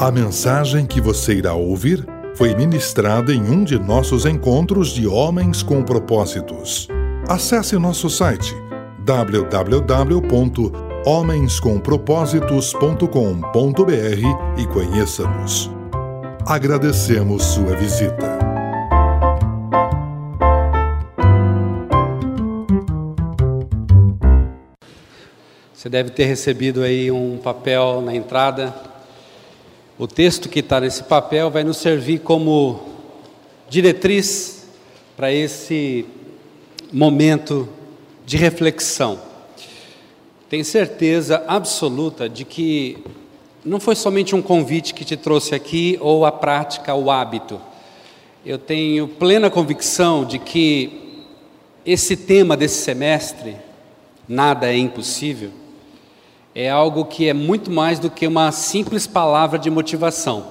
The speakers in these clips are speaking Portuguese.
A mensagem que você irá ouvir foi ministrada em um de nossos encontros de Homens com Propósitos. Acesse nosso site www.homenscompropósitos.com.br e conheça-nos. Agradecemos sua visita. Você deve ter recebido aí um papel na entrada. O texto que está nesse papel vai nos servir como diretriz para esse momento de reflexão. Tenho certeza absoluta de que não foi somente um convite que te trouxe aqui ou a prática, o hábito. Eu tenho plena convicção de que esse tema desse semestre, nada é impossível, é algo que é muito mais do que uma simples palavra de motivação.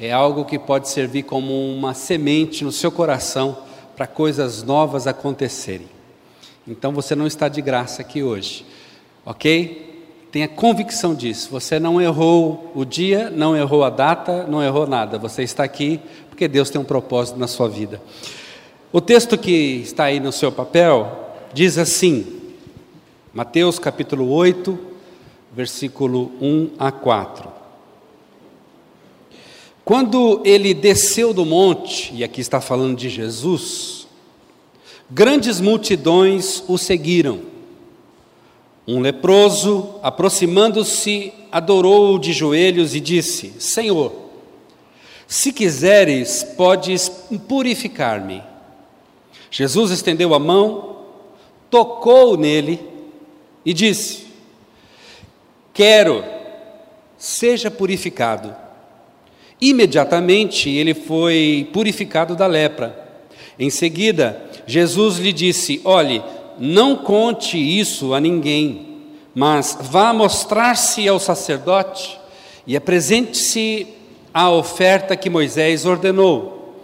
É algo que pode servir como uma semente no seu coração para coisas novas acontecerem. Então você não está de graça aqui hoje, ok? Tenha convicção disso. Você não errou o dia, não errou a data, não errou nada. Você está aqui porque Deus tem um propósito na sua vida. O texto que está aí no seu papel diz assim, Mateus capítulo 8, versículo 1 a 4. Quando ele desceu do monte, e aqui está falando de Jesus, grandes multidões o seguiram. Um leproso, aproximando-se, adorou-o de joelhos e disse: Senhor, se quiseres, podes purificar-me. Jesus estendeu a mão, tocou nele e disse: Quero, seja purificado. Imediatamente ele foi purificado da lepra. Em seguida, Jesus lhe disse: Olhe, não conte isso a ninguém, mas vá mostrar-se ao sacerdote e apresente-se à oferta que Moisés ordenou,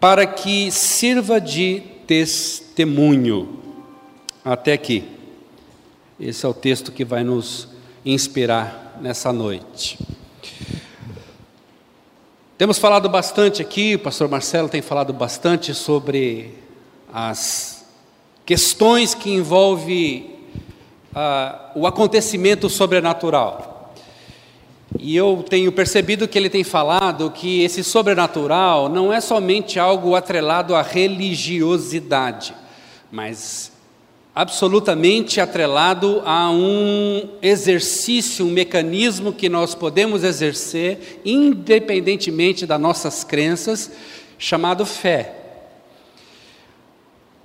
para que sirva de testemunho. Até aqui. Esse é o texto que vai nos inspirar nessa noite. Temos falado bastante aqui, o pastor Marcelo tem falado bastante sobre as questões que envolvem uh, o acontecimento sobrenatural. E eu tenho percebido que ele tem falado que esse sobrenatural não é somente algo atrelado à religiosidade, mas absolutamente atrelado a um exercício, um mecanismo que nós podemos exercer independentemente das nossas crenças, chamado fé.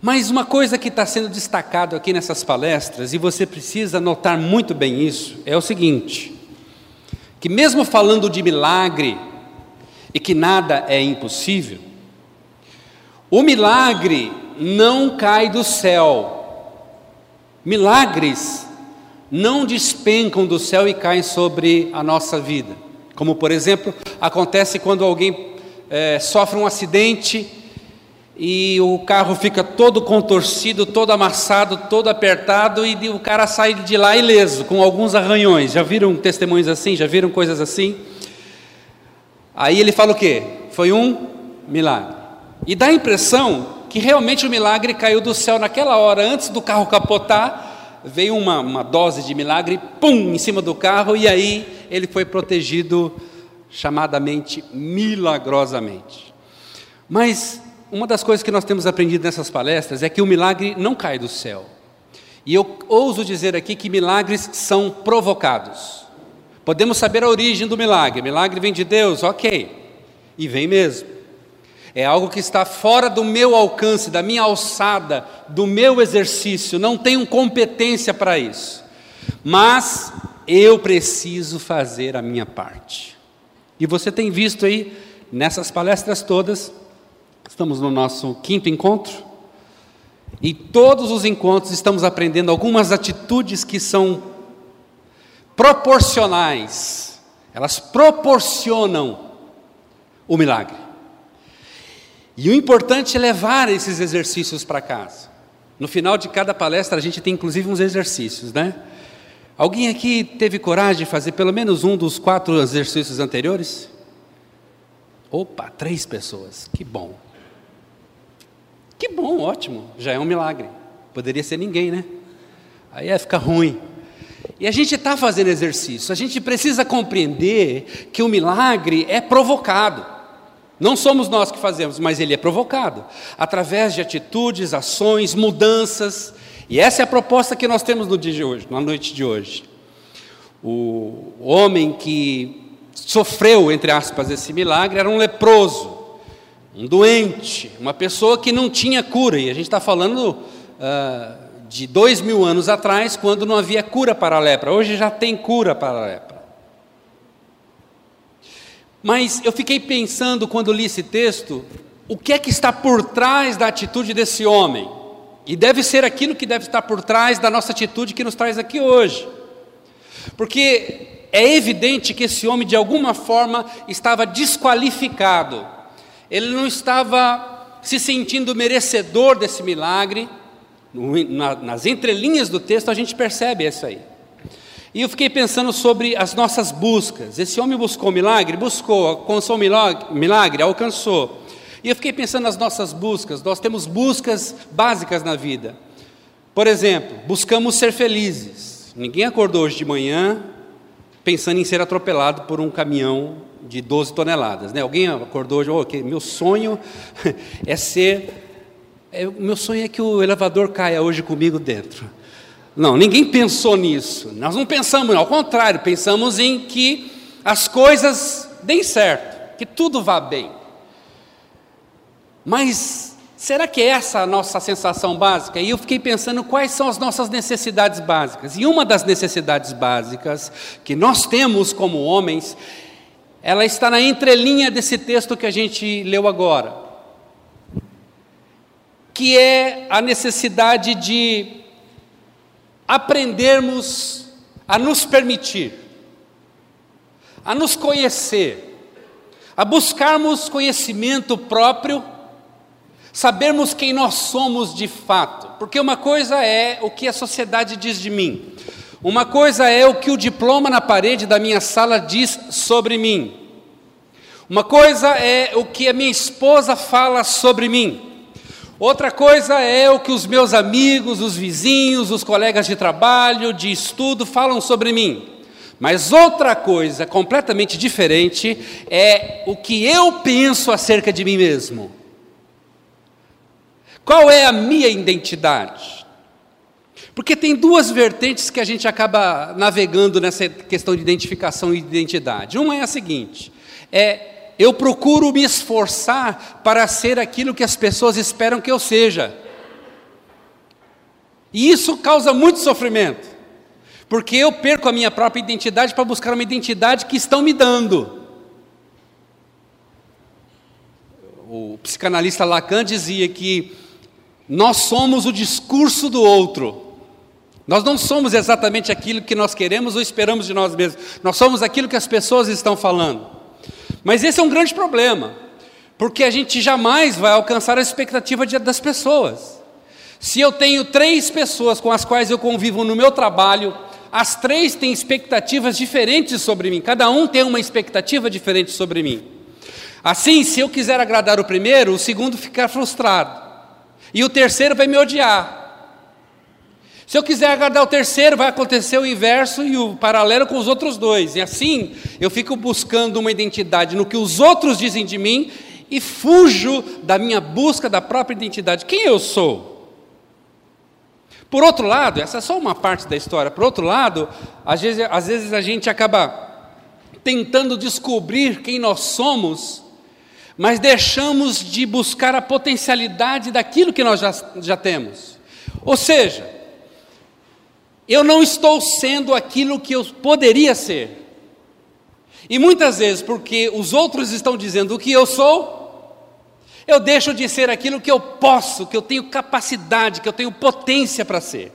Mas uma coisa que está sendo destacado aqui nessas palestras, e você precisa notar muito bem isso, é o seguinte: que mesmo falando de milagre e que nada é impossível, o milagre não cai do céu, Milagres não despencam do céu e caem sobre a nossa vida. Como, por exemplo, acontece quando alguém é, sofre um acidente e o carro fica todo contorcido, todo amassado, todo apertado e o cara sai de lá ileso, com alguns arranhões. Já viram testemunhos assim? Já viram coisas assim? Aí ele fala o quê? Foi um milagre. E dá a impressão que realmente o milagre caiu do céu naquela hora, antes do carro capotar, veio uma, uma dose de milagre, pum, em cima do carro, e aí ele foi protegido chamadamente milagrosamente. Mas uma das coisas que nós temos aprendido nessas palestras é que o milagre não cai do céu. E eu ouso dizer aqui que milagres são provocados. Podemos saber a origem do milagre. Milagre vem de Deus, ok. E vem mesmo é algo que está fora do meu alcance, da minha alçada, do meu exercício, não tenho competência para isso. Mas eu preciso fazer a minha parte. E você tem visto aí, nessas palestras todas, estamos no nosso quinto encontro, e todos os encontros estamos aprendendo algumas atitudes que são proporcionais, elas proporcionam o milagre. E o importante é levar esses exercícios para casa. No final de cada palestra, a gente tem inclusive uns exercícios, né? Alguém aqui teve coragem de fazer pelo menos um dos quatro exercícios anteriores? Opa, três pessoas, que bom. Que bom, ótimo, já é um milagre. Poderia ser ninguém, né? Aí ia ficar ruim. E a gente está fazendo exercício, a gente precisa compreender que o milagre é provocado. Não somos nós que fazemos, mas ele é provocado através de atitudes, ações, mudanças. E essa é a proposta que nós temos no dia de hoje, na noite de hoje. O homem que sofreu, entre aspas, esse milagre era um leproso, um doente, uma pessoa que não tinha cura. E a gente está falando uh, de dois mil anos atrás, quando não havia cura para a lepra. Hoje já tem cura para a lepra. Mas eu fiquei pensando quando li esse texto, o que é que está por trás da atitude desse homem? E deve ser aquilo que deve estar por trás da nossa atitude que nos traz aqui hoje. Porque é evidente que esse homem, de alguma forma, estava desqualificado, ele não estava se sentindo merecedor desse milagre. nas entrelinhas do texto a gente percebe isso aí. E eu fiquei pensando sobre as nossas buscas. Esse homem buscou milagre? Buscou. Alcançou milagre? milagre? Alcançou. E eu fiquei pensando nas nossas buscas. Nós temos buscas básicas na vida. Por exemplo, buscamos ser felizes. Ninguém acordou hoje de manhã pensando em ser atropelado por um caminhão de 12 toneladas. Né? Alguém acordou hoje, oh, okay, meu sonho é ser. É, meu sonho é que o elevador caia hoje comigo dentro. Não, ninguém pensou nisso. Nós não pensamos, ao contrário, pensamos em que as coisas deem certo, que tudo vá bem. Mas será que é essa a nossa sensação básica? E eu fiquei pensando quais são as nossas necessidades básicas. E uma das necessidades básicas que nós temos como homens, ela está na entrelinha desse texto que a gente leu agora, que é a necessidade de aprendermos a nos permitir, a nos conhecer, a buscarmos conhecimento próprio, sabermos quem nós somos de fato, porque uma coisa é o que a sociedade diz de mim, uma coisa é o que o diploma na parede da minha sala diz sobre mim, uma coisa é o que a minha esposa fala sobre mim, Outra coisa é o que os meus amigos, os vizinhos, os colegas de trabalho, de estudo falam sobre mim. Mas outra coisa completamente diferente é o que eu penso acerca de mim mesmo. Qual é a minha identidade? Porque tem duas vertentes que a gente acaba navegando nessa questão de identificação e identidade. Uma é a seguinte: é eu procuro me esforçar para ser aquilo que as pessoas esperam que eu seja. E isso causa muito sofrimento, porque eu perco a minha própria identidade para buscar uma identidade que estão me dando. O psicanalista Lacan dizia que nós somos o discurso do outro. Nós não somos exatamente aquilo que nós queremos ou esperamos de nós mesmos. Nós somos aquilo que as pessoas estão falando. Mas esse é um grande problema, porque a gente jamais vai alcançar a expectativa das pessoas. Se eu tenho três pessoas com as quais eu convivo no meu trabalho, as três têm expectativas diferentes sobre mim, cada um tem uma expectativa diferente sobre mim. Assim, se eu quiser agradar o primeiro, o segundo ficar frustrado, e o terceiro vai me odiar. Se eu quiser agradar o terceiro, vai acontecer o inverso e o paralelo com os outros dois. E assim, eu fico buscando uma identidade no que os outros dizem de mim e fujo da minha busca da própria identidade. Quem eu sou? Por outro lado, essa é só uma parte da história. Por outro lado, às vezes, às vezes a gente acaba tentando descobrir quem nós somos, mas deixamos de buscar a potencialidade daquilo que nós já, já temos. Ou seja, eu não estou sendo aquilo que eu poderia ser. E muitas vezes, porque os outros estão dizendo o que eu sou, eu deixo de ser aquilo que eu posso, que eu tenho capacidade, que eu tenho potência para ser.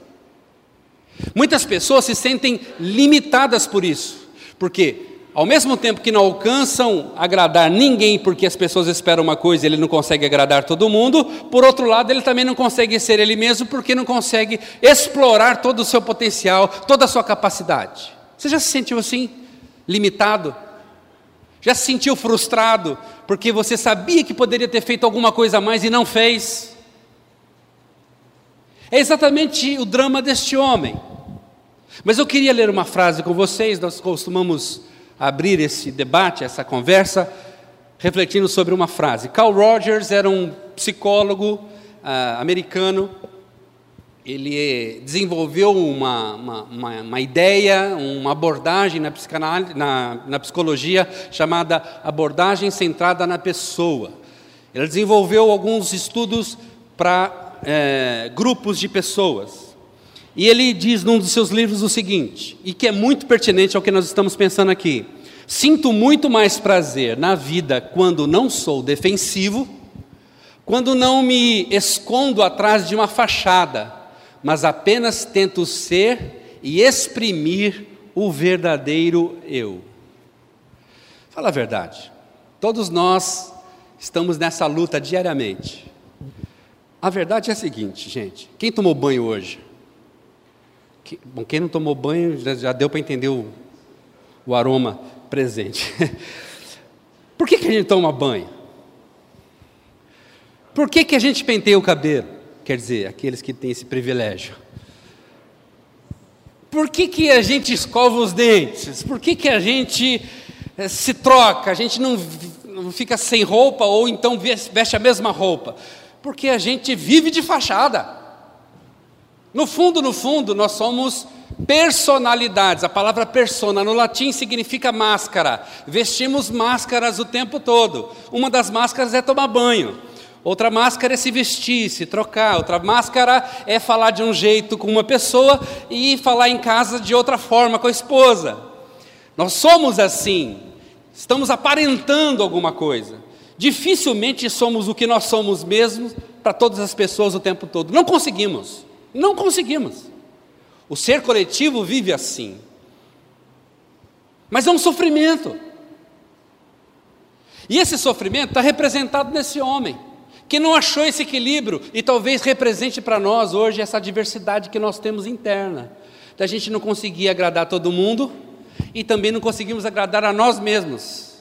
Muitas pessoas se sentem limitadas por isso, porque ao mesmo tempo que não alcançam agradar ninguém, porque as pessoas esperam uma coisa e ele não consegue agradar todo mundo, por outro lado, ele também não consegue ser ele mesmo, porque não consegue explorar todo o seu potencial, toda a sua capacidade. Você já se sentiu assim? Limitado? Já se sentiu frustrado, porque você sabia que poderia ter feito alguma coisa a mais e não fez? É exatamente o drama deste homem. Mas eu queria ler uma frase com vocês, nós costumamos abrir esse debate, essa conversa, refletindo sobre uma frase. Carl Rogers era um psicólogo uh, americano, ele desenvolveu uma, uma, uma, uma, ideia, uma abordagem na, na, na psicologia chamada abordagem centrada na pessoa. Ele desenvolveu alguns estudos para é, grupos de pessoas. E ele diz num dos seus livros o seguinte, e que é muito pertinente ao que nós estamos pensando aqui: Sinto muito mais prazer na vida quando não sou defensivo, quando não me escondo atrás de uma fachada, mas apenas tento ser e exprimir o verdadeiro eu. Fala a verdade, todos nós estamos nessa luta diariamente. A verdade é a seguinte, gente: quem tomou banho hoje? Bom, quem não tomou banho já, já deu para entender o, o aroma presente. Por que, que a gente toma banho? Por que, que a gente penteia o cabelo? Quer dizer, aqueles que têm esse privilégio. Por que, que a gente escova os dentes? Por que, que a gente eh, se troca? A gente não fica sem roupa ou então veste a mesma roupa? Porque a gente vive de fachada. No fundo, no fundo, nós somos personalidades. A palavra persona no latim significa máscara. Vestimos máscaras o tempo todo. Uma das máscaras é tomar banho. Outra máscara é se vestir, se trocar. Outra máscara é falar de um jeito com uma pessoa e falar em casa de outra forma com a esposa. Nós somos assim. Estamos aparentando alguma coisa. Dificilmente somos o que nós somos mesmos para todas as pessoas o tempo todo. Não conseguimos. Não conseguimos. O ser coletivo vive assim. Mas é um sofrimento. E esse sofrimento está representado nesse homem, que não achou esse equilíbrio e talvez represente para nós hoje essa diversidade que nós temos interna. Da gente não conseguir agradar todo mundo e também não conseguimos agradar a nós mesmos.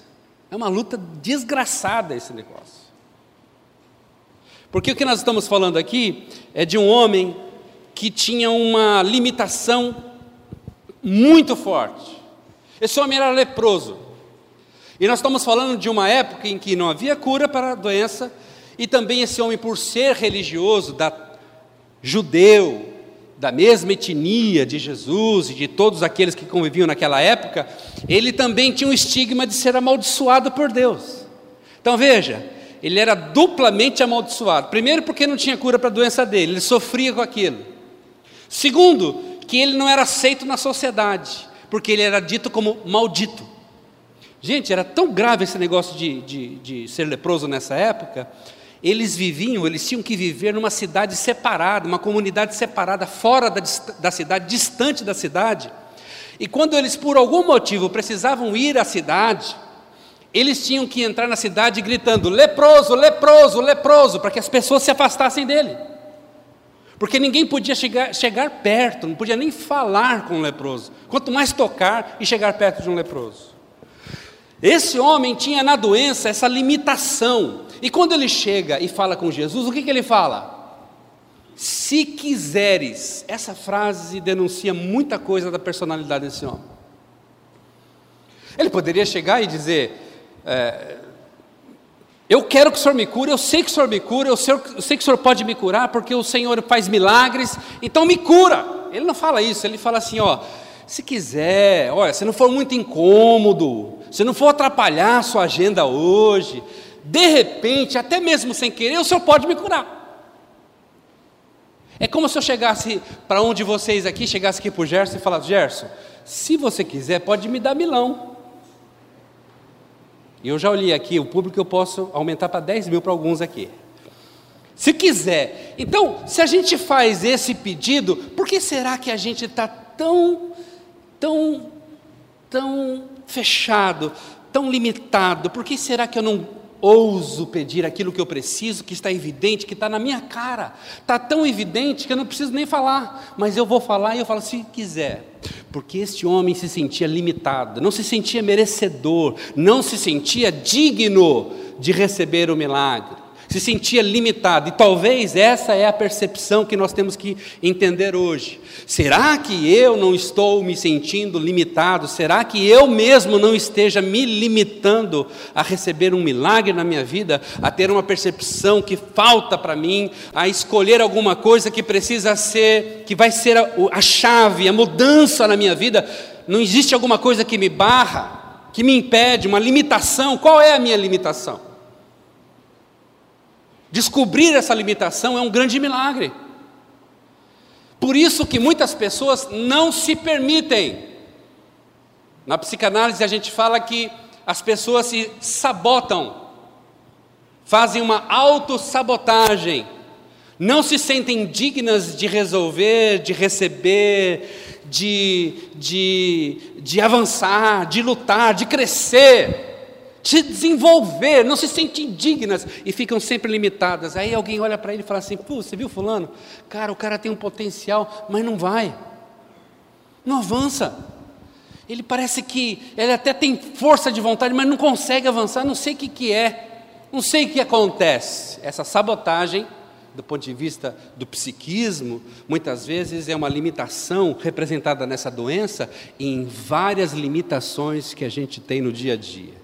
É uma luta desgraçada esse negócio. Porque o que nós estamos falando aqui é de um homem que tinha uma limitação muito forte. Esse homem era leproso. E nós estamos falando de uma época em que não havia cura para a doença, e também esse homem, por ser religioso, da, judeu, da mesma etnia de Jesus e de todos aqueles que conviviam naquela época, ele também tinha um estigma de ser amaldiçoado por Deus. Então veja, ele era duplamente amaldiçoado. Primeiro, porque não tinha cura para a doença dele, ele sofria com aquilo. Segundo, que ele não era aceito na sociedade, porque ele era dito como maldito. Gente, era tão grave esse negócio de, de, de ser leproso nessa época, eles viviam, eles tinham que viver numa cidade separada, uma comunidade separada, fora da, da cidade, distante da cidade. E quando eles, por algum motivo, precisavam ir à cidade, eles tinham que entrar na cidade gritando: leproso, leproso, leproso, para que as pessoas se afastassem dele. Porque ninguém podia chegar, chegar perto, não podia nem falar com um leproso, quanto mais tocar e chegar perto de um leproso. Esse homem tinha na doença essa limitação, e quando ele chega e fala com Jesus, o que, que ele fala? Se quiseres, essa frase denuncia muita coisa da personalidade desse homem. Ele poderia chegar e dizer: é, eu quero que o Senhor me cure, eu sei que o Senhor me cura, eu sei, eu sei que o Senhor pode me curar, porque o Senhor faz milagres, então me cura. Ele não fala isso, ele fala assim: ó, se quiser, olha, se não for muito incômodo, se não for atrapalhar a sua agenda hoje, de repente, até mesmo sem querer, o Senhor pode me curar. É como se eu chegasse para um de vocês aqui, chegasse aqui para o Gerson e falasse: Gerson, se você quiser, pode me dar milão. E eu já olhei aqui, o público eu posso aumentar para 10 mil para alguns aqui. Se quiser. Então, se a gente faz esse pedido, por que será que a gente está tão, tão tão fechado, tão limitado? Por que será que eu não ouso pedir aquilo que eu preciso, que está evidente, que está na minha cara? Está tão evidente que eu não preciso nem falar, mas eu vou falar e eu falo se quiser. Porque este homem se sentia limitado, não se sentia merecedor, não se sentia digno de receber o milagre se sentia limitado, e talvez essa é a percepção que nós temos que entender hoje. Será que eu não estou me sentindo limitado? Será que eu mesmo não esteja me limitando a receber um milagre na minha vida, a ter uma percepção que falta para mim, a escolher alguma coisa que precisa ser, que vai ser a, a chave, a mudança na minha vida? Não existe alguma coisa que me barra, que me impede, uma limitação? Qual é a minha limitação? Descobrir essa limitação é um grande milagre. Por isso que muitas pessoas não se permitem. Na psicanálise a gente fala que as pessoas se sabotam, fazem uma autossabotagem, não se sentem dignas de resolver, de receber, de, de, de avançar, de lutar, de crescer se desenvolver, não se sentem dignas e ficam sempre limitadas. Aí alguém olha para ele e fala assim: Pô, você viu Fulano? Cara, o cara tem um potencial, mas não vai, não avança. Ele parece que ele até tem força de vontade, mas não consegue avançar. Não sei o que, que é, não sei o que acontece. Essa sabotagem, do ponto de vista do psiquismo, muitas vezes é uma limitação representada nessa doença em várias limitações que a gente tem no dia a dia.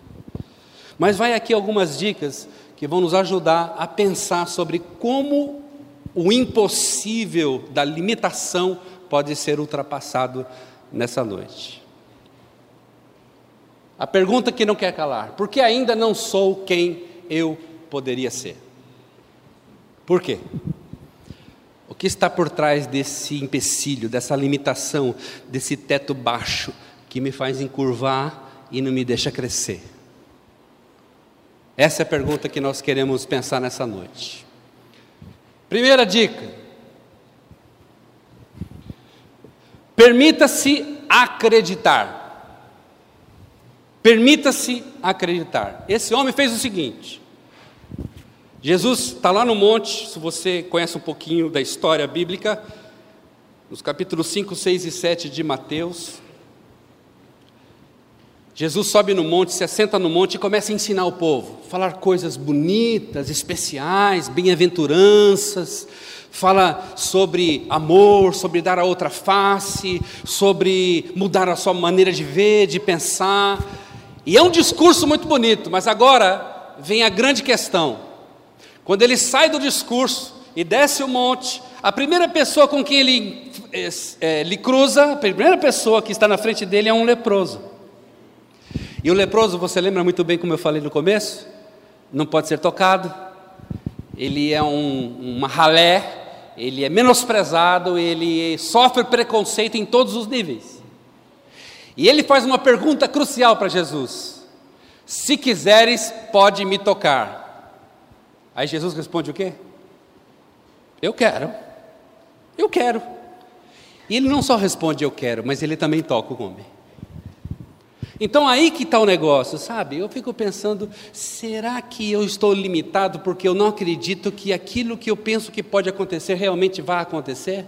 Mas vai aqui algumas dicas que vão nos ajudar a pensar sobre como o impossível da limitação pode ser ultrapassado nessa noite. A pergunta que não quer calar: por que ainda não sou quem eu poderia ser? Por quê? O que está por trás desse empecilho, dessa limitação, desse teto baixo que me faz encurvar e não me deixa crescer? Essa é a pergunta que nós queremos pensar nessa noite. Primeira dica: permita-se acreditar. Permita-se acreditar. Esse homem fez o seguinte: Jesus está lá no monte, se você conhece um pouquinho da história bíblica, nos capítulos 5, 6 e 7 de Mateus, Jesus sobe no monte, se assenta no monte e começa a ensinar o povo, falar coisas bonitas, especiais, bem-aventuranças, fala sobre amor, sobre dar a outra face, sobre mudar a sua maneira de ver, de pensar. E é um discurso muito bonito, mas agora vem a grande questão. Quando ele sai do discurso e desce o monte, a primeira pessoa com quem ele é, é, lhe cruza, a primeira pessoa que está na frente dele é um leproso. E o leproso, você lembra muito bem como eu falei no começo? Não pode ser tocado, ele é um, uma ralé, ele é menosprezado, ele sofre preconceito em todos os níveis. E ele faz uma pergunta crucial para Jesus: Se quiseres, pode me tocar. Aí Jesus responde o quê? Eu quero. Eu quero. E ele não só responde eu quero, mas ele também toca o homem. Então aí que está o negócio, sabe? Eu fico pensando, será que eu estou limitado porque eu não acredito que aquilo que eu penso que pode acontecer realmente vai acontecer?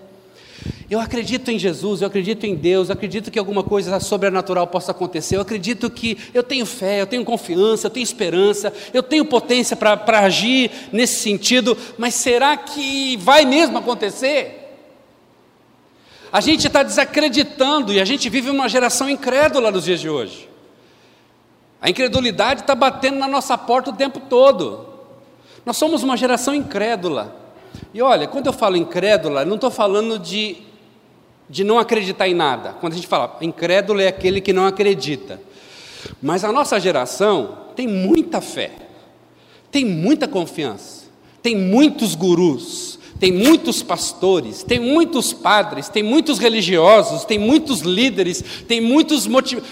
Eu acredito em Jesus, eu acredito em Deus, eu acredito que alguma coisa sobrenatural possa acontecer, eu acredito que eu tenho fé, eu tenho confiança, eu tenho esperança, eu tenho potência para agir nesse sentido, mas será que vai mesmo acontecer? A gente está desacreditando e a gente vive uma geração incrédula nos dias de hoje. A incredulidade está batendo na nossa porta o tempo todo. Nós somos uma geração incrédula. E olha, quando eu falo incrédula, não estou falando de, de não acreditar em nada. Quando a gente fala incrédulo é aquele que não acredita. Mas a nossa geração tem muita fé, tem muita confiança, tem muitos gurus, tem muitos pastores, tem muitos padres, tem muitos religiosos, tem muitos líderes, tem muitos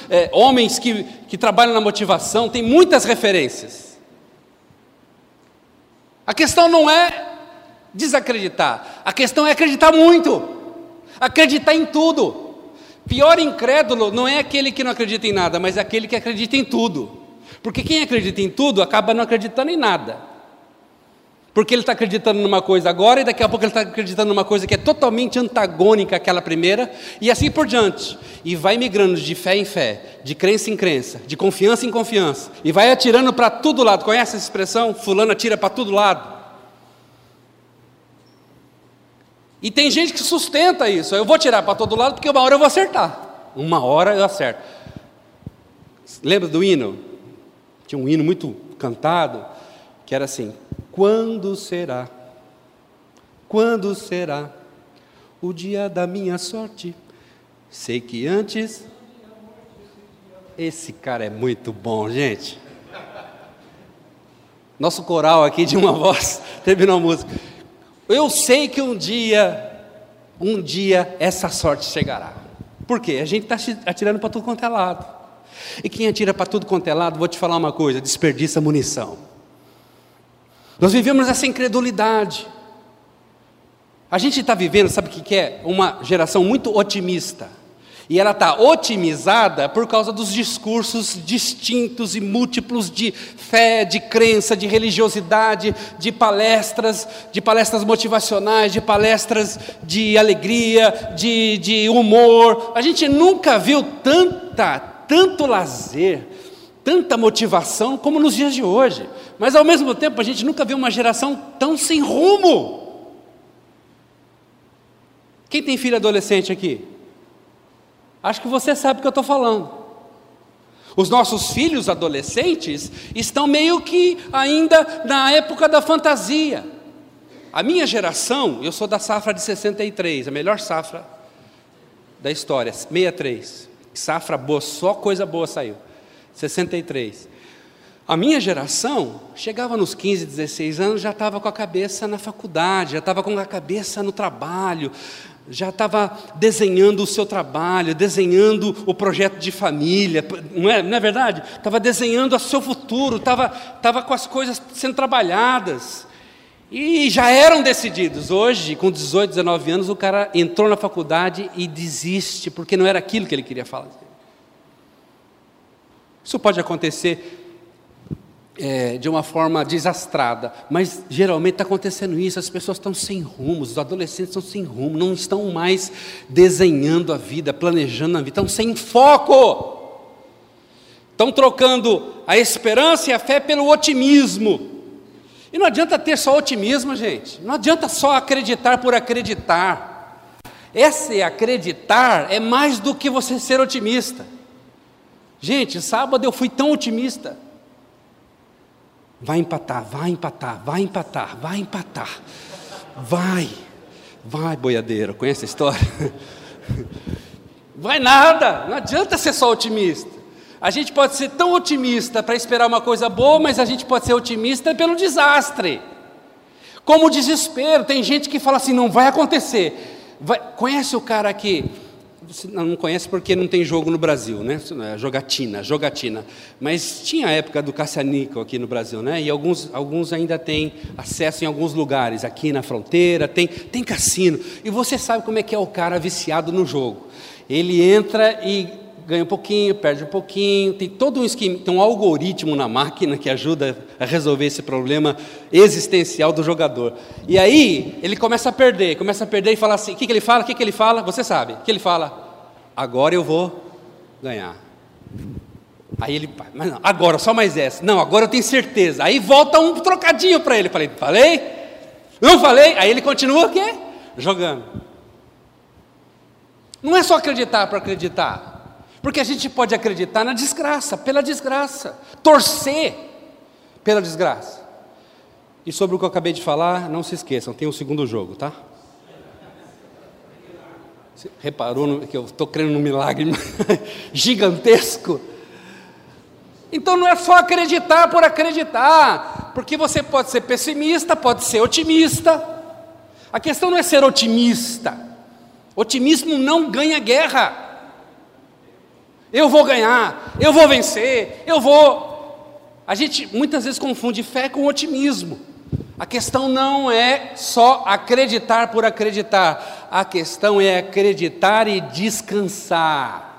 é, homens que, que trabalham na motivação, tem muitas referências. A questão não é desacreditar, a questão é acreditar muito, acreditar em tudo. Pior incrédulo não é aquele que não acredita em nada, mas é aquele que acredita em tudo. Porque quem acredita em tudo acaba não acreditando em nada. Porque ele está acreditando numa coisa agora e daqui a pouco ele está acreditando numa coisa que é totalmente antagônica àquela primeira, e assim por diante. E vai migrando de fé em fé, de crença em crença, de confiança em confiança, e vai atirando para todo lado. Conhece essa expressão? Fulano atira para todo lado. E tem gente que sustenta isso. Eu vou tirar para todo lado porque uma hora eu vou acertar. Uma hora eu acerto. Lembra do hino? Tinha um hino muito cantado que era assim: Quando será? Quando será o dia da minha sorte? Sei que antes. Esse cara é muito bom, gente. Nosso coral aqui de uma voz terminou a música. Eu sei que um dia, um dia essa sorte chegará. Por quê? A gente está atirando para tudo quanto é lado. E quem atira para tudo quanto é lado, vou te falar uma coisa: desperdiça munição. Nós vivemos essa incredulidade. A gente está vivendo, sabe o que é? Uma geração muito otimista. E ela está otimizada por causa dos discursos distintos e múltiplos de fé, de crença, de religiosidade, de palestras, de palestras motivacionais, de palestras de alegria, de, de humor. A gente nunca viu tanta, tanto lazer, tanta motivação como nos dias de hoje. Mas ao mesmo tempo a gente nunca viu uma geração tão sem rumo. Quem tem filho adolescente aqui? Acho que você sabe o que eu estou falando. Os nossos filhos adolescentes estão meio que ainda na época da fantasia. A minha geração, eu sou da safra de 63, a melhor safra da história, 63. Safra boa, só coisa boa saiu. 63. A minha geração chegava nos 15, 16 anos, já estava com a cabeça na faculdade, já estava com a cabeça no trabalho, já estava desenhando o seu trabalho, desenhando o projeto de família, não é, não é verdade? Estava desenhando o seu futuro, estava, estava com as coisas sendo trabalhadas. E já eram decididos. Hoje, com 18, 19 anos, o cara entrou na faculdade e desiste, porque não era aquilo que ele queria fazer. Isso pode acontecer é, de uma forma desastrada, mas geralmente está acontecendo isso, as pessoas estão sem rumo, os adolescentes estão sem rumo, não estão mais desenhando a vida, planejando a vida, estão sem foco, estão trocando a esperança e a fé pelo otimismo. E não adianta ter só otimismo, gente, não adianta só acreditar por acreditar. Esse acreditar é mais do que você ser otimista. Gente, sábado eu fui tão otimista. Vai empatar, vai empatar, vai empatar, vai empatar. Vai, vai, boiadeiro, conhece a história? Vai nada, não adianta ser só otimista. A gente pode ser tão otimista para esperar uma coisa boa, mas a gente pode ser otimista pelo desastre. Como o desespero, tem gente que fala assim: não vai acontecer. Vai, conhece o cara você não conhece porque não tem jogo no Brasil, né? É jogatina, jogatina. Mas tinha a época do caça-níquel aqui no Brasil, né? E alguns, alguns ainda têm acesso em alguns lugares, aqui na fronteira, tem, tem cassino. E você sabe como é que é o cara viciado no jogo. Ele entra e ganha um pouquinho, perde um pouquinho, tem todo um esquema, tem um algoritmo na máquina que ajuda a resolver esse problema existencial do jogador. E aí ele começa a perder, começa a perder e fala assim: o que, que ele fala? O que, que ele fala? Você sabe. O que ele fala? Agora eu vou ganhar. Aí ele, mas não, agora só mais essa. Não, agora eu tenho certeza. Aí volta um trocadinho para ele. Falei, falei? Não falei? Aí ele continua o quê? Jogando. Não é só acreditar para acreditar. Porque a gente pode acreditar na desgraça, pela desgraça, torcer pela desgraça. E sobre o que eu acabei de falar, não se esqueçam, tem o um segundo jogo, tá? Você reparou no, que eu estou crendo num milagre gigantesco? Então não é só acreditar por acreditar, porque você pode ser pessimista, pode ser otimista. A questão não é ser otimista. Otimismo não ganha guerra. Eu vou ganhar, eu vou vencer, eu vou. A gente muitas vezes confunde fé com otimismo. A questão não é só acreditar por acreditar. a questão é acreditar e descansar.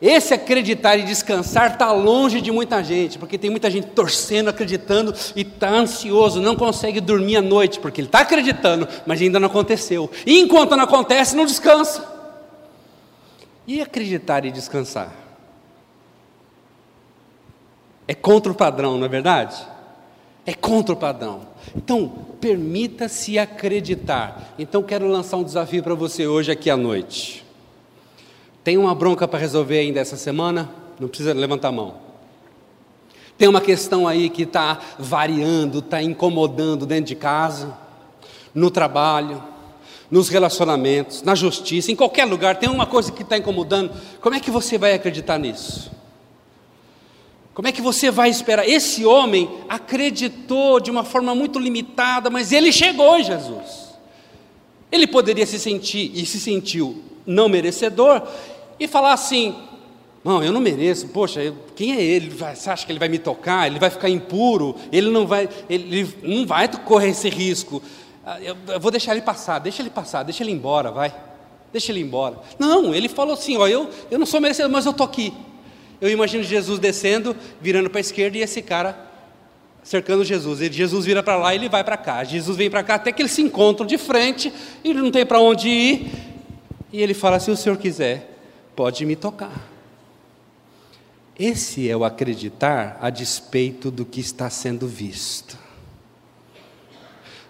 Esse acreditar e descansar está longe de muita gente, porque tem muita gente torcendo, acreditando e está ansioso, não consegue dormir à noite, porque ele está acreditando, mas ainda não aconteceu. E enquanto não acontece, não descansa. E acreditar e descansar? É contra o padrão, não é verdade? É contra o padrão. Então, permita-se acreditar. Então, quero lançar um desafio para você hoje aqui à noite. Tem uma bronca para resolver ainda essa semana? Não precisa levantar a mão. Tem uma questão aí que está variando, está incomodando dentro de casa, no trabalho, nos relacionamentos, na justiça, em qualquer lugar. Tem uma coisa que está incomodando. Como é que você vai acreditar nisso? Como é que você vai esperar? Esse homem acreditou de uma forma muito limitada, mas ele chegou em Jesus. Ele poderia se sentir e se sentiu não merecedor, e falar assim: não, eu não mereço, poxa, quem é ele? Você acha que ele vai me tocar? Ele vai ficar impuro? Ele não vai, ele não vai correr esse risco. Ah, eu, vou deixar ele passar, deixa ele passar, deixa ele embora, vai. Deixa ele embora. Não, ele falou assim: ó, eu, eu não sou merecedor, mas eu estou aqui. Eu imagino Jesus descendo, virando para a esquerda e esse cara cercando Jesus. Jesus vira para lá e ele vai para cá. Jesus vem para cá até que eles se encontram de frente e ele não tem para onde ir. E ele fala: se o senhor quiser, pode me tocar. Esse é o acreditar a despeito do que está sendo visto.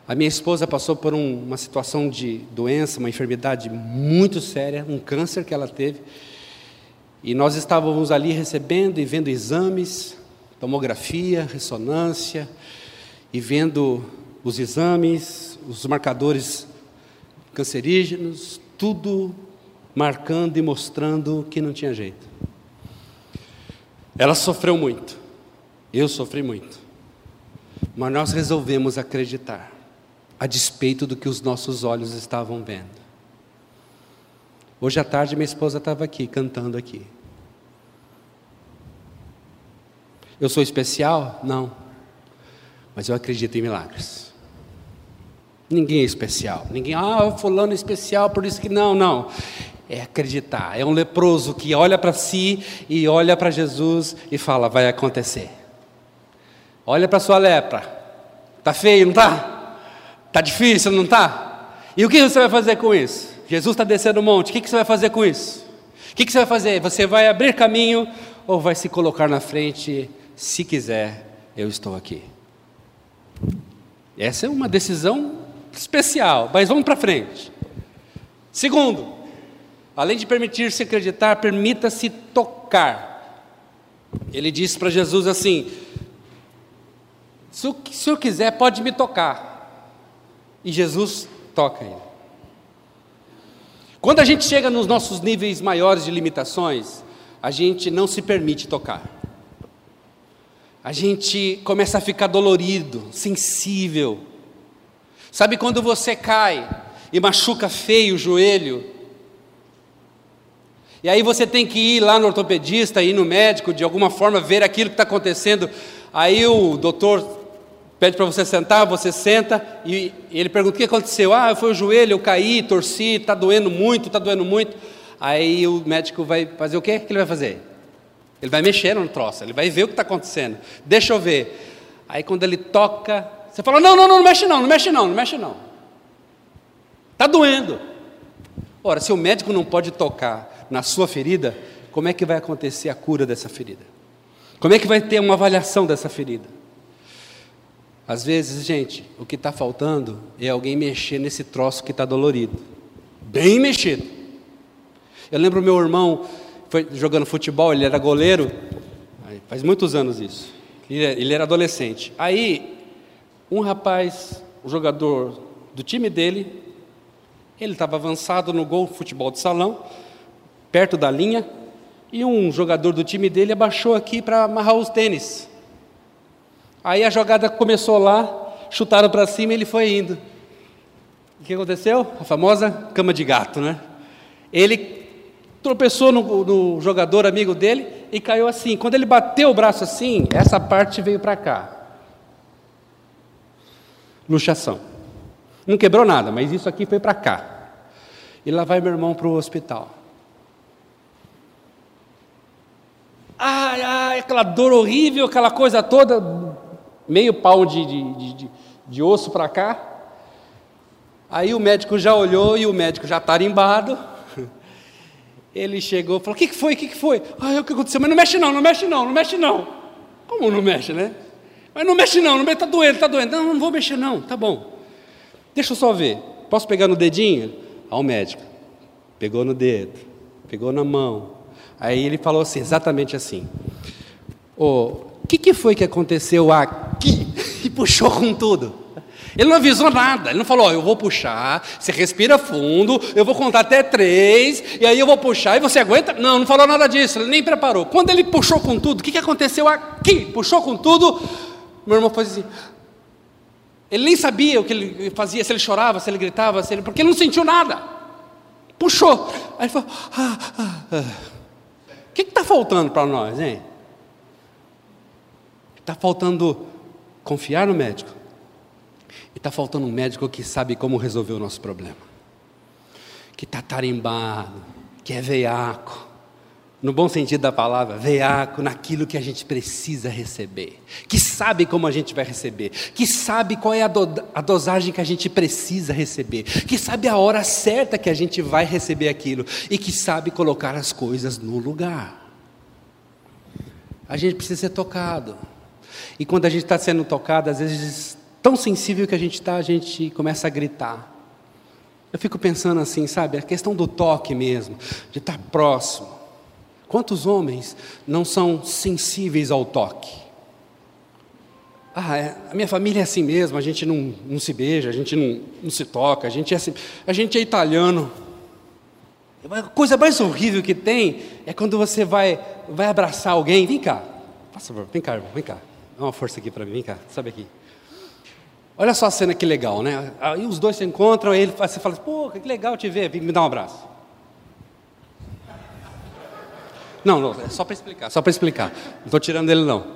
A minha esposa passou por um, uma situação de doença, uma enfermidade muito séria, um câncer que ela teve. E nós estávamos ali recebendo e vendo exames, tomografia, ressonância, e vendo os exames, os marcadores cancerígenos, tudo marcando e mostrando que não tinha jeito. Ela sofreu muito, eu sofri muito, mas nós resolvemos acreditar, a despeito do que os nossos olhos estavam vendo. Hoje à tarde minha esposa estava aqui, cantando aqui. Eu sou especial? Não. Mas eu acredito em milagres. Ninguém é especial. Ninguém, ah, fulano é especial, por isso que não, não. É acreditar. É um leproso que olha para si e olha para Jesus e fala: vai acontecer. Olha para sua lepra. Tá feio, não tá? Tá difícil, não tá? E o que você vai fazer com isso? Jesus está descendo o monte. O que você vai fazer com isso? O que você vai fazer? Você vai abrir caminho ou vai se colocar na frente? Se quiser, eu estou aqui. Essa é uma decisão especial, mas vamos para frente. Segundo, além de permitir-se acreditar, permita-se tocar. Ele disse para Jesus assim: se o senhor quiser, pode me tocar. E Jesus toca ele. Quando a gente chega nos nossos níveis maiores de limitações, a gente não se permite tocar. A gente começa a ficar dolorido, sensível, Sabe quando você cai e machuca feio o joelho? E aí você tem que ir lá no ortopedista, ir no médico, de alguma forma ver aquilo que está acontecendo. Aí o doutor pede para você sentar, você senta e ele pergunta: o que aconteceu? Ah, foi o joelho, eu caí, torci, está doendo muito, está doendo muito. Aí o médico vai fazer o quê? O que ele vai fazer? Ele vai mexer no troço, ele vai ver o que está acontecendo. Deixa eu ver. Aí quando ele toca você fala: não, não, não, não mexe não, não mexe não, não mexe não. Está doendo. Ora, se o médico não pode tocar na sua ferida, como é que vai acontecer a cura dessa ferida? Como é que vai ter uma avaliação dessa ferida? Às vezes, gente, o que está faltando é alguém mexer nesse troço que está dolorido. Bem mexido. Eu lembro meu irmão foi jogando futebol, ele era goleiro, faz muitos anos isso. Ele era adolescente. Aí um rapaz, o jogador do time dele, ele estava avançado no gol futebol de salão, perto da linha, e um jogador do time dele abaixou aqui para amarrar os tênis. Aí a jogada começou lá, chutaram para cima e ele foi indo. O que aconteceu? A famosa cama de gato, né? Ele tropeçou no, no jogador amigo dele e caiu assim. Quando ele bateu o braço assim, essa parte veio para cá luxação. Não quebrou nada, mas isso aqui foi para cá. E lá vai meu irmão para o hospital. Ai, ai, aquela dor horrível, aquela coisa toda, meio pau de, de, de, de osso para cá. Aí o médico já olhou e o médico já tarimbado. Ele chegou e falou: O que, que foi? O que, que foi? Ah, o que aconteceu? Mas não mexe não, não mexe não, não mexe não. Como não mexe, né? Mas não mexe não, não mexe, tá doendo, tá doendo. Não, não vou mexer não, tá bom. Deixa eu só ver. Posso pegar no dedinho? Ao médico. Pegou no dedo, pegou na mão. Aí ele falou assim, exatamente assim. O que, que foi que aconteceu aqui? E puxou com tudo. Ele não avisou nada, ele não falou, oh, eu vou puxar, você respira fundo, eu vou contar até três, e aí eu vou puxar e você aguenta. Não, não falou nada disso, ele nem preparou. Quando ele puxou com tudo, o que, que aconteceu aqui? Puxou com tudo, meu irmão fez assim. Ele nem sabia o que ele fazia, se ele chorava, se ele gritava, se ele, porque ele não sentiu nada. Puxou. Aí ele falou: ah, ah, ah. O que está faltando para nós, hein? Está faltando confiar no médico. E está faltando um médico que sabe como resolver o nosso problema. Que está tarimbado, que é veiaco. No bom sentido da palavra, veiaco naquilo que a gente precisa receber. Que sabe como a gente vai receber. Que sabe qual é a, do, a dosagem que a gente precisa receber. Que sabe a hora certa que a gente vai receber aquilo. E que sabe colocar as coisas no lugar. A gente precisa ser tocado. E quando a gente está sendo tocado, às vezes tão sensível que a gente está, a gente começa a gritar. Eu fico pensando assim, sabe, a questão do toque mesmo, de estar próximo. Quantos homens não são sensíveis ao toque? Ah, é, a minha família é assim mesmo, a gente não, não se beija, a gente não, não se toca, a gente é assim, a gente é italiano. A coisa mais horrível que tem é quando você vai, vai abraçar alguém, vem cá, vem cá, irmão, vem cá, dá uma força aqui para mim, vem cá, sabe aqui. Olha só a cena que legal, né? Aí os dois se encontram, aí ele, você fala, pô, que legal te ver, me dar um abraço. Não, não, é só para explicar, só para explicar. Não estou tirando ele não.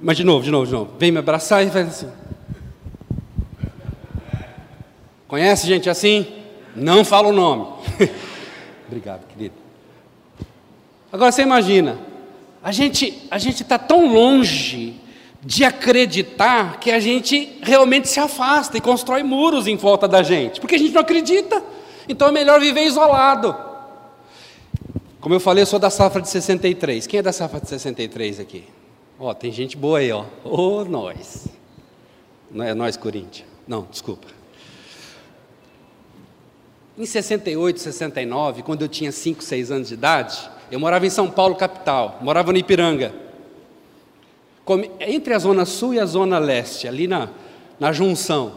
Mas de novo, de novo, de novo. Vem me abraçar e faz assim. Conhece gente assim? Não fala o nome. Obrigado, querido. Agora você imagina, a gente a gente está tão longe de acreditar que a gente realmente se afasta e constrói muros em volta da gente, porque a gente não acredita. Então é melhor viver isolado. Como eu falei, eu sou da safra de 63. Quem é da safra de 63 aqui? Ó, tem gente boa aí, ó. Ô, oh, nós. Não é nós, Corinthians. Não, desculpa. Em 68, 69, quando eu tinha 5, 6 anos de idade, eu morava em São Paulo, capital. Morava no Ipiranga entre a zona sul e a zona leste, ali na, na junção.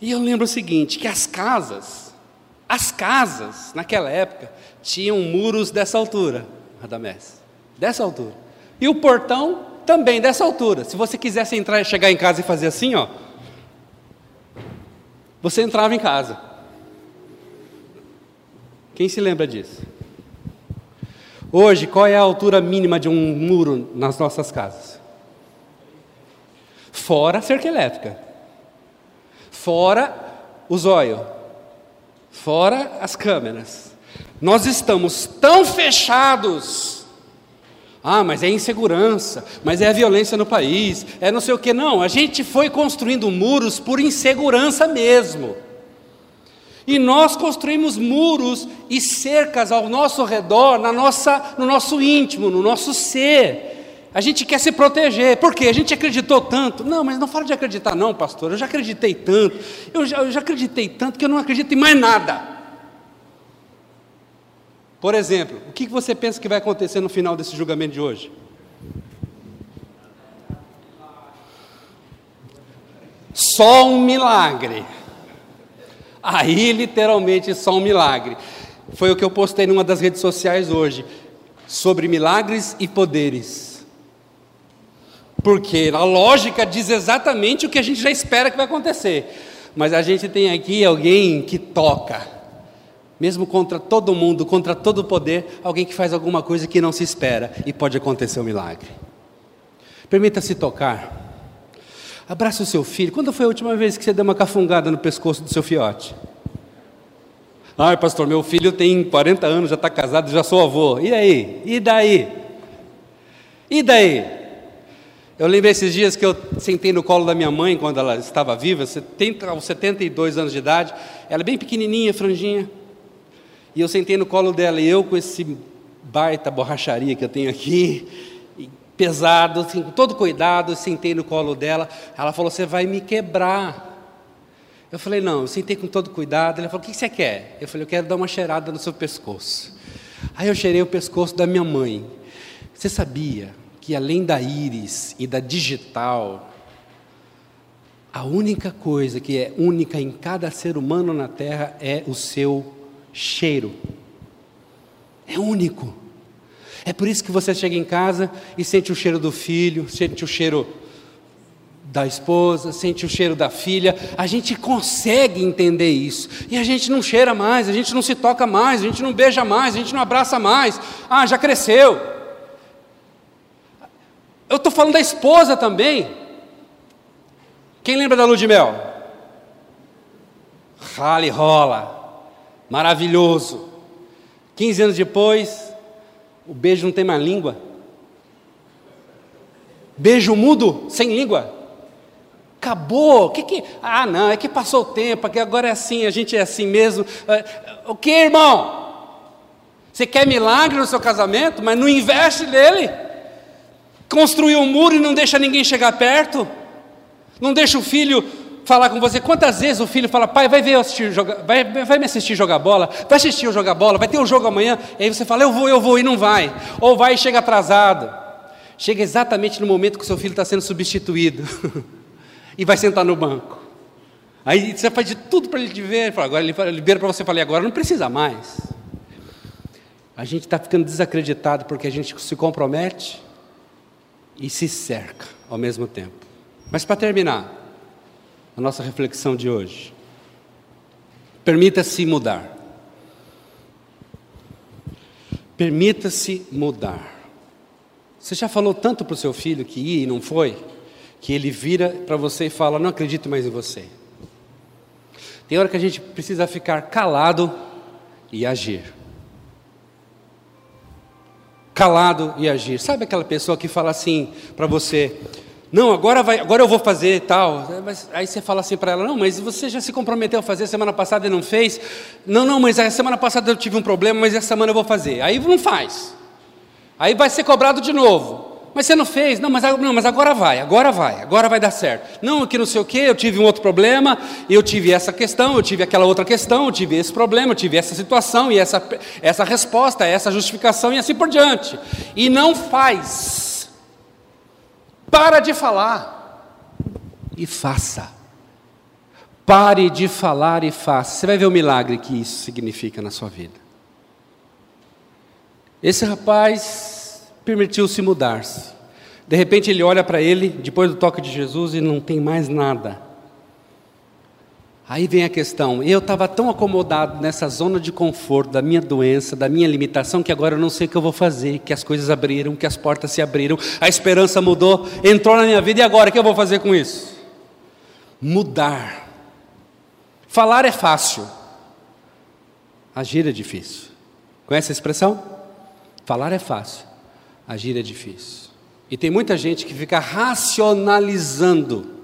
E eu lembro o seguinte, que as casas, as casas, naquela época, tinham muros dessa altura, Radamés, dessa altura. E o portão também dessa altura. Se você quisesse entrar, chegar em casa e fazer assim, ó, você entrava em casa. Quem se lembra disso? Hoje, qual é a altura mínima de um muro nas nossas casas? Fora a cerca elétrica. Fora o zóio. Fora as câmeras. Nós estamos tão fechados. Ah, mas é insegurança, mas é a violência no país, é não sei o que. Não, a gente foi construindo muros por insegurança mesmo. E nós construímos muros e cercas ao nosso redor, na nossa, no nosso íntimo, no nosso ser. A gente quer se proteger, por quê? A gente acreditou tanto. Não, mas não fala de acreditar, não, pastor. Eu já acreditei tanto, eu já, eu já acreditei tanto que eu não acredito em mais nada. Por exemplo, o que você pensa que vai acontecer no final desse julgamento de hoje? Só um milagre. Aí, literalmente, só um milagre. Foi o que eu postei numa das redes sociais hoje, sobre milagres e poderes. Porque a lógica diz exatamente o que a gente já espera que vai acontecer. Mas a gente tem aqui alguém que toca, mesmo contra todo mundo, contra todo poder, alguém que faz alguma coisa que não se espera e pode acontecer um milagre. Permita-se tocar. Abraça o seu filho. Quando foi a última vez que você deu uma cafungada no pescoço do seu fiote? Ai, pastor, meu filho tem 40 anos, já está casado, já sou avô. E aí? E daí? E daí? Eu lembro esses dias que eu sentei no colo da minha mãe quando ela estava viva, 70, aos 72 anos de idade. Ela é bem pequenininha, franjinha. E eu sentei no colo dela e eu com esse baita borracharia que eu tenho aqui, pesado, assim, com todo cuidado, sentei no colo dela. Ela falou: Você vai me quebrar. Eu falei: Não, eu sentei com todo cuidado. Ela falou: O que você quer? Eu falei: Eu quero dar uma cheirada no seu pescoço. Aí eu cheirei o pescoço da minha mãe. Você sabia que além da íris e da digital, a única coisa que é única em cada ser humano na Terra é o seu cheiro. É único. É por isso que você chega em casa e sente o cheiro do filho, sente o cheiro da esposa, sente o cheiro da filha. A gente consegue entender isso. E a gente não cheira mais, a gente não se toca mais, a gente não beija mais, a gente não abraça mais. Ah, já cresceu. Eu estou falando da esposa também. Quem lembra da lua de mel? Rale rola. Maravilhoso. 15 anos depois, o beijo não tem mais língua. Beijo mudo, sem língua. Acabou. Que que. Ah, não, é que passou o tempo, que agora é assim, a gente é assim mesmo. É, o que, irmão? Você quer milagre no seu casamento, mas não investe nele. Construiu um muro e não deixa ninguém chegar perto. Não deixa o filho falar com você. Quantas vezes o filho fala, pai, vai ver assistir vai, vai me assistir jogar bola, vai assistir eu jogar bola, vai ter um jogo amanhã, e aí você fala, eu vou, eu vou, e não vai. Ou vai e chega atrasado. Chega exatamente no momento que o seu filho está sendo substituído. e vai sentar no banco. Aí você faz de tudo para ele te ver, fala, agora ele libera para você falar, agora não precisa mais. A gente está ficando desacreditado porque a gente se compromete e se cerca ao mesmo tempo. Mas para terminar, a nossa reflexão de hoje. Permita-se mudar. Permita-se mudar. Você já falou tanto para o seu filho que ia e não foi, que ele vira para você e fala: Não acredito mais em você. Tem hora que a gente precisa ficar calado e agir. Calado e agir. Sabe aquela pessoa que fala assim para você: não, agora, vai, agora eu vou fazer tal. Mas, aí você fala assim para ela: Não, mas você já se comprometeu a fazer semana passada e não fez? Não, não, mas a semana passada eu tive um problema, mas essa semana eu vou fazer. Aí não faz. Aí vai ser cobrado de novo. Mas você não fez? Não, mas, não, mas agora vai, agora vai, agora vai dar certo. Não, que não sei o quê, eu tive um outro problema, eu tive essa questão, eu tive aquela outra questão, eu tive esse problema, eu tive essa situação, e essa, essa resposta, essa justificação, e assim por diante. E não faz. Para de falar e faça. Pare de falar e faça. Você vai ver o milagre que isso significa na sua vida. Esse rapaz permitiu-se mudar-se. De repente ele olha para ele, depois do toque de Jesus, e não tem mais nada. Aí vem a questão: eu estava tão acomodado nessa zona de conforto da minha doença, da minha limitação, que agora eu não sei o que eu vou fazer, que as coisas abriram, que as portas se abriram, a esperança mudou, entrou na minha vida, e agora o que eu vou fazer com isso? Mudar. Falar é fácil, agir é difícil. Conhece a expressão? Falar é fácil, agir é difícil. E tem muita gente que fica racionalizando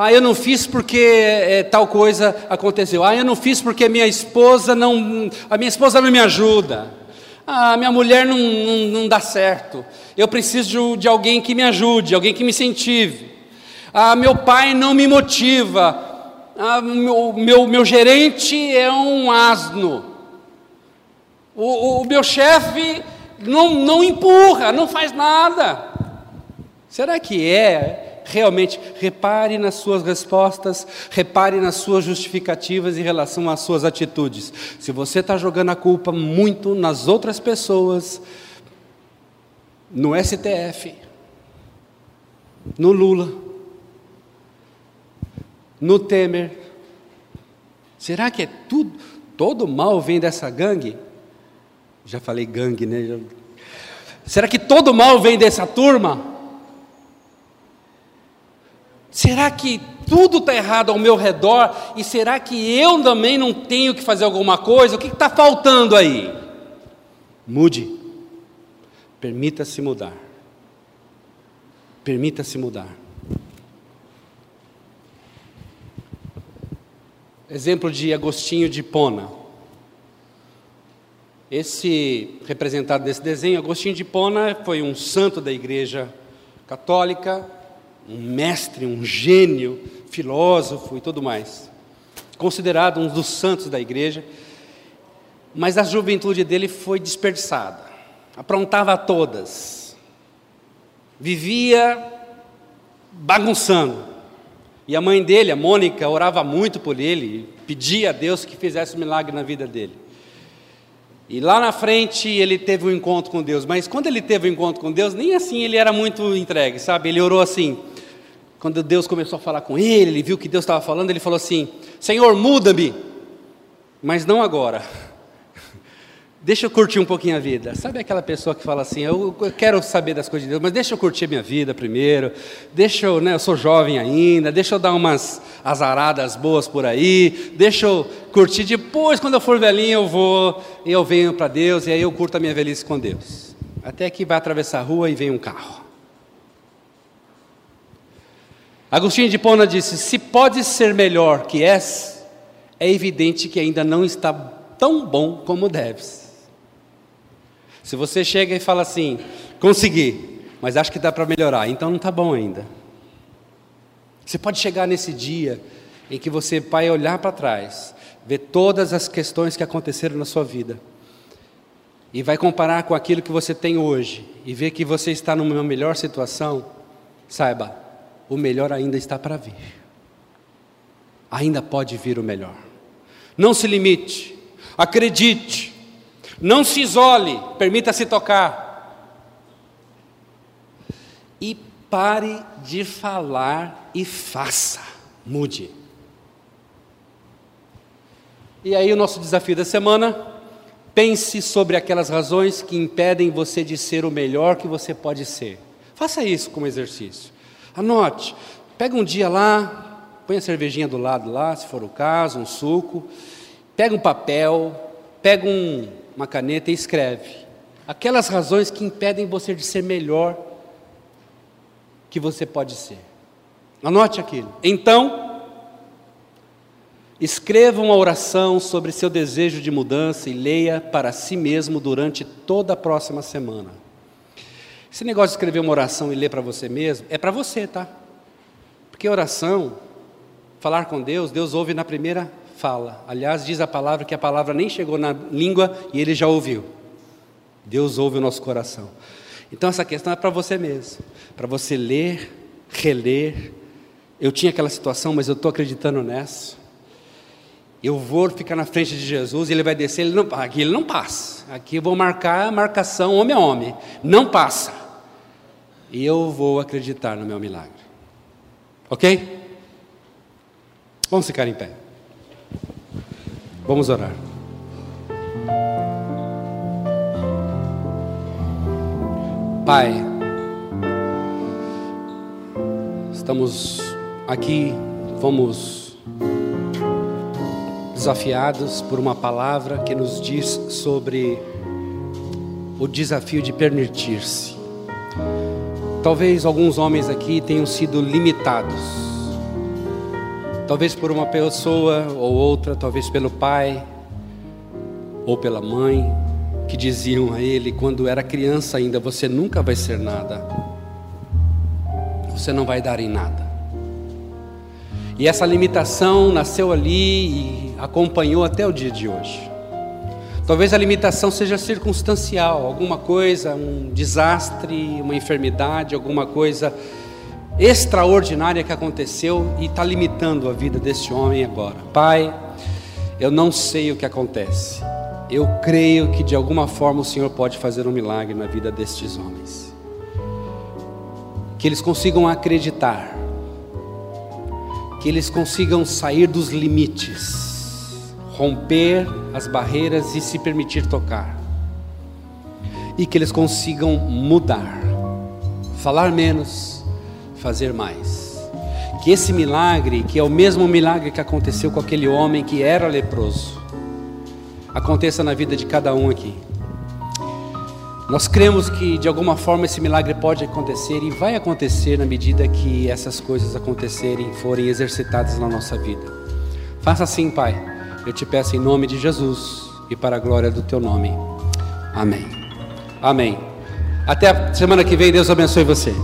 ah, eu não fiz porque é, tal coisa aconteceu. Ah, eu não fiz porque minha esposa não, a minha esposa não me ajuda. Ah, minha mulher não, não, não dá certo. Eu preciso de, de alguém que me ajude, alguém que me incentive. Ah, meu pai não me motiva. Ah, meu, meu, meu gerente é um asno. O, o meu chefe não, não empurra, não faz nada. Será que é realmente repare nas suas respostas, repare nas suas justificativas em relação às suas atitudes. Se você está jogando a culpa muito nas outras pessoas, no STF, no Lula, no Temer, será que é tudo, todo mal vem dessa gangue? Já falei gangue, né? Será que todo mal vem dessa turma? Será que tudo está errado ao meu redor? E será que eu também não tenho que fazer alguma coisa? O que está faltando aí? Mude. Permita-se mudar. Permita-se mudar. Exemplo de Agostinho de Pona. Esse representado desse desenho, Agostinho de Pona, foi um santo da Igreja Católica, um mestre, um gênio, filósofo e tudo mais. Considerado um dos santos da igreja, mas a juventude dele foi desperdiçada. Aprontava todas. Vivia bagunçando. E a mãe dele, a Mônica, orava muito por ele, pedia a Deus que fizesse um milagre na vida dele. E lá na frente ele teve um encontro com Deus, mas quando ele teve um encontro com Deus, nem assim ele era muito entregue, sabe? Ele orou assim: quando Deus começou a falar com ele, ele viu que Deus estava falando, ele falou assim: Senhor, muda-me, mas não agora. Deixa eu curtir um pouquinho a vida. Sabe aquela pessoa que fala assim: eu, quero saber das coisas de Deus, mas deixa eu curtir a minha vida primeiro. Deixa eu, né, eu sou jovem ainda. Deixa eu dar umas azaradas boas por aí. Deixa eu curtir. Depois, quando eu for velhinho, eu vou e eu venho para Deus e aí eu curto a minha velhice com Deus. Até que vai atravessar a rua e vem um carro. Agostinho de Pona disse: Se pode ser melhor que és, é evidente que ainda não está tão bom como deves. Se você chega e fala assim: Consegui, mas acho que dá para melhorar, então não está bom ainda. Você pode chegar nesse dia em que você vai olhar para trás, ver todas as questões que aconteceram na sua vida, e vai comparar com aquilo que você tem hoje, e ver que você está numa melhor situação, saiba, o melhor ainda está para vir. Ainda pode vir o melhor. Não se limite, acredite, não se isole, permita-se tocar. E pare de falar e faça, mude. E aí, o nosso desafio da semana: pense sobre aquelas razões que impedem você de ser o melhor que você pode ser. Faça isso como exercício. Anote, pega um dia lá, põe a cervejinha do lado lá, se for o caso, um suco, pega um papel, pega um, uma caneta e escreve. Aquelas razões que impedem você de ser melhor que você pode ser. Anote aquilo. Então, escreva uma oração sobre seu desejo de mudança e leia para si mesmo durante toda a próxima semana. Esse negócio de escrever uma oração e ler para você mesmo, é para você, tá? Porque oração, falar com Deus, Deus ouve na primeira fala. Aliás, diz a palavra que a palavra nem chegou na língua e ele já ouviu. Deus ouve o nosso coração. Então essa questão é para você mesmo, para você ler, reler. Eu tinha aquela situação, mas eu estou acreditando nessa. Eu vou ficar na frente de Jesus ele vai descer, ele não, aqui ele não passa. Aqui eu vou marcar a marcação homem a homem. Não passa. E eu vou acreditar no meu milagre. Ok? Vamos ficar em pé. Vamos orar. Pai, estamos aqui, fomos desafiados por uma palavra que nos diz sobre o desafio de permitir-se. Talvez alguns homens aqui tenham sido limitados, talvez por uma pessoa ou outra, talvez pelo pai ou pela mãe, que diziam a ele quando era criança ainda: Você nunca vai ser nada, você não vai dar em nada. E essa limitação nasceu ali e acompanhou até o dia de hoje. Talvez a limitação seja circunstancial, alguma coisa, um desastre, uma enfermidade, alguma coisa extraordinária que aconteceu e está limitando a vida desse homem agora. Pai, eu não sei o que acontece. Eu creio que de alguma forma o Senhor pode fazer um milagre na vida destes homens. Que eles consigam acreditar que eles consigam sair dos limites, romper as barreiras e se permitir tocar, e que eles consigam mudar, falar menos, fazer mais, que esse milagre, que é o mesmo milagre que aconteceu com aquele homem que era leproso, aconteça na vida de cada um aqui. Nós cremos que de alguma forma esse milagre pode acontecer e vai acontecer na medida que essas coisas acontecerem, forem exercitadas na nossa vida. Faça assim, Pai. Eu te peço em nome de Jesus e para a glória do teu nome. Amém. Amém. Até a semana que vem, Deus abençoe você.